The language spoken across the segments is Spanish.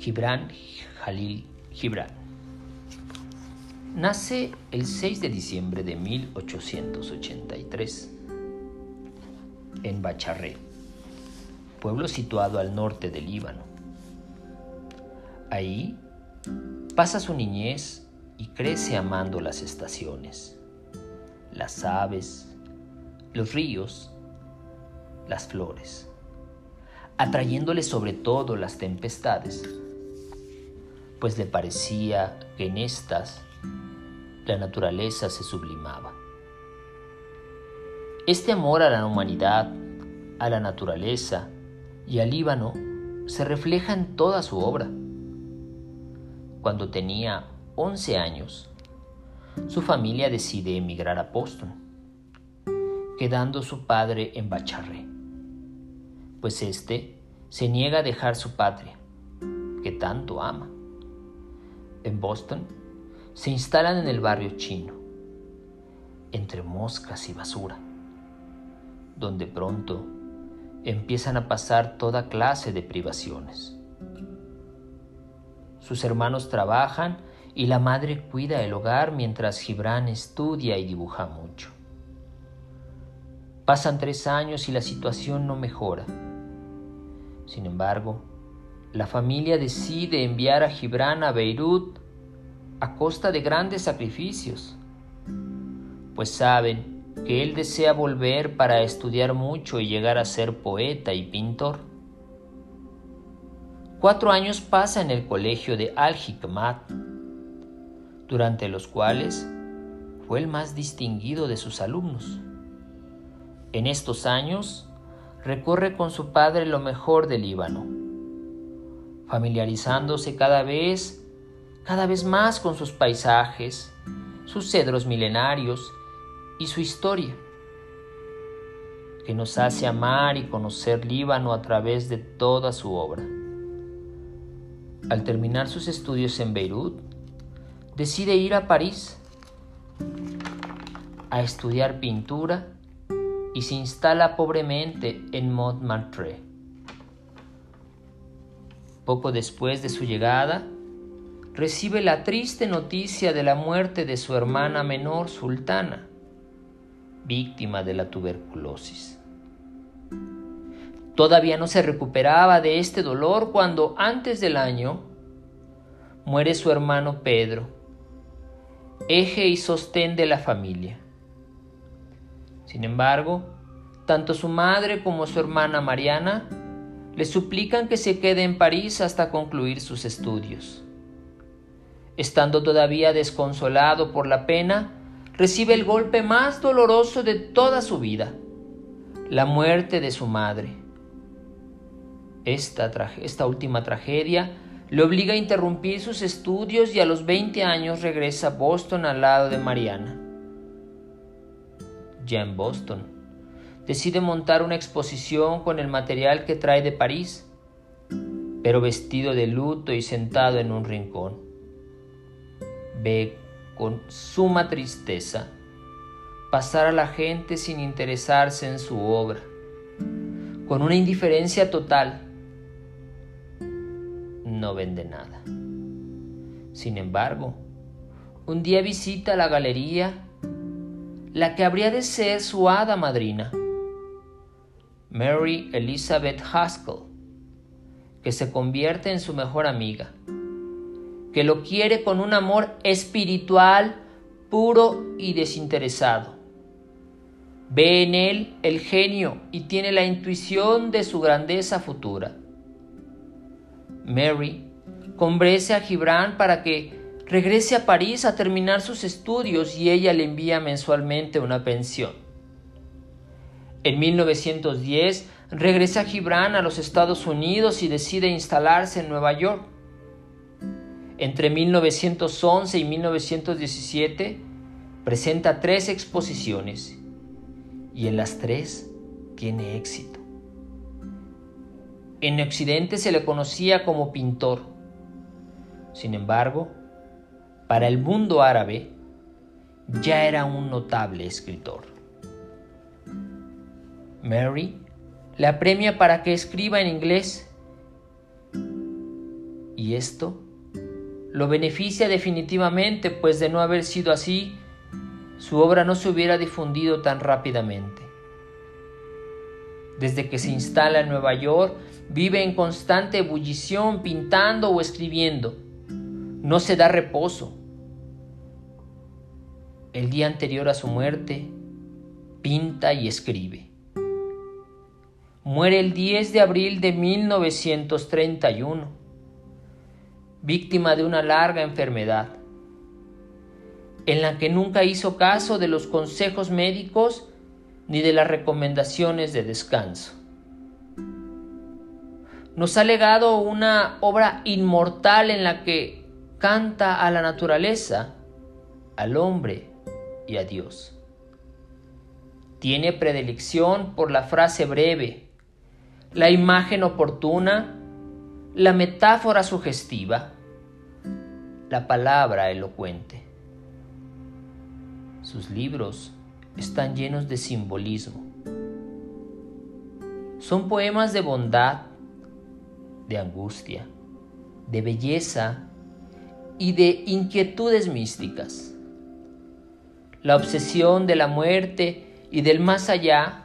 Gibran Jalil Gibran. Nace el 6 de diciembre de 1883 en Bacharré, pueblo situado al norte del Líbano. Ahí pasa su niñez y crece amando las estaciones, las aves, los ríos, las flores, atrayéndole sobre todo las tempestades, pues le parecía que en estas la naturaleza se sublimaba. Este amor a la humanidad, a la naturaleza y al Líbano se refleja en toda su obra. Cuando tenía 11 años, su familia decide emigrar a Boston, quedando su padre en Bacharre, pues éste se niega a dejar su patria, que tanto ama. En Boston se instalan en el barrio chino, entre moscas y basura donde pronto empiezan a pasar toda clase de privaciones. Sus hermanos trabajan y la madre cuida el hogar mientras Gibran estudia y dibuja mucho. Pasan tres años y la situación no mejora. Sin embargo, la familia decide enviar a Gibran a Beirut a costa de grandes sacrificios, pues saben que él desea volver para estudiar mucho y llegar a ser poeta y pintor. Cuatro años pasa en el colegio de Al-Hikmat, durante los cuales fue el más distinguido de sus alumnos. En estos años recorre con su padre lo mejor del Líbano, familiarizándose cada vez, cada vez más con sus paisajes, sus cedros milenarios y su historia, que nos hace amar y conocer Líbano a través de toda su obra. Al terminar sus estudios en Beirut, decide ir a París a estudiar pintura y se instala pobremente en Montmartre. Poco después de su llegada, recibe la triste noticia de la muerte de su hermana menor, Sultana, víctima de la tuberculosis. Todavía no se recuperaba de este dolor cuando antes del año muere su hermano Pedro, eje y sostén de la familia. Sin embargo, tanto su madre como su hermana Mariana le suplican que se quede en París hasta concluir sus estudios. Estando todavía desconsolado por la pena, recibe el golpe más doloroso de toda su vida, la muerte de su madre. Esta, esta última tragedia le obliga a interrumpir sus estudios y a los 20 años regresa a Boston al lado de Mariana. Ya en Boston, decide montar una exposición con el material que trae de París, pero vestido de luto y sentado en un rincón. Ve con suma tristeza pasar a la gente sin interesarse en su obra, con una indiferencia total. No vende nada. Sin embargo, un día visita la galería la que habría de ser su hada madrina, Mary Elizabeth Haskell, que se convierte en su mejor amiga que lo quiere con un amor espiritual, puro y desinteresado. Ve en él el genio y tiene la intuición de su grandeza futura. Mary convence a Gibran para que regrese a París a terminar sus estudios y ella le envía mensualmente una pensión. En 1910 regresa Gibran a los Estados Unidos y decide instalarse en Nueva York. Entre 1911 y 1917 presenta tres exposiciones y en las tres tiene éxito. En Occidente se le conocía como pintor. Sin embargo, para el mundo árabe ya era un notable escritor. Mary la premia para que escriba en inglés Y esto lo beneficia definitivamente, pues de no haber sido así, su obra no se hubiera difundido tan rápidamente. Desde que se instala en Nueva York, vive en constante ebullición, pintando o escribiendo. No se da reposo. El día anterior a su muerte, pinta y escribe. Muere el 10 de abril de 1931, víctima de una larga enfermedad, en la que nunca hizo caso de los consejos médicos ni de las recomendaciones de descanso. Nos ha legado una obra inmortal en la que canta a la naturaleza, al hombre y a Dios. Tiene predilección por la frase breve, la imagen oportuna, la metáfora sugestiva, la palabra elocuente. Sus libros están llenos de simbolismo. Son poemas de bondad, de angustia, de belleza y de inquietudes místicas. La obsesión de la muerte y del más allá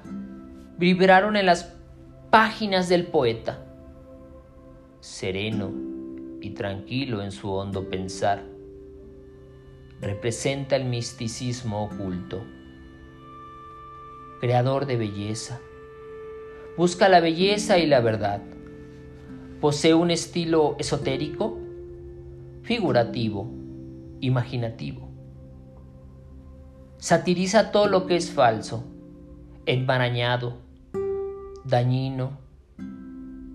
vibraron en las páginas del poeta, sereno y tranquilo en su hondo pensar. Representa el misticismo oculto, creador de belleza. Busca la belleza y la verdad. Posee un estilo esotérico, figurativo, imaginativo satiriza todo lo que es falso, enmarañado, dañino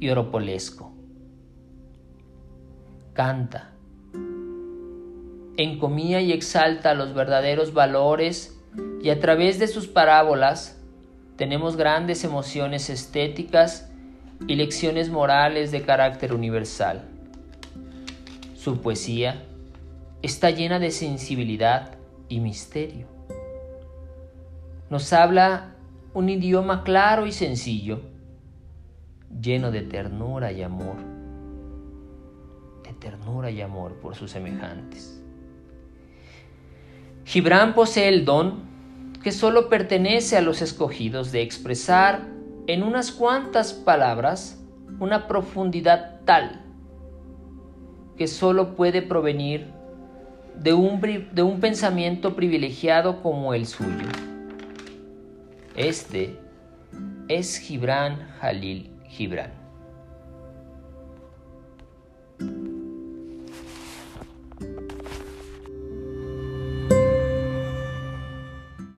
y oropolesco. Canta, encomía y exalta los verdaderos valores y a través de sus parábolas tenemos grandes emociones estéticas y lecciones morales de carácter universal. Su poesía está llena de sensibilidad y misterio nos habla un idioma claro y sencillo, lleno de ternura y amor, de ternura y amor por sus semejantes. Gibran posee el don que solo pertenece a los escogidos de expresar en unas cuantas palabras una profundidad tal que solo puede provenir de un, de un pensamiento privilegiado como el suyo. Este es Gibran Jalil Gibran.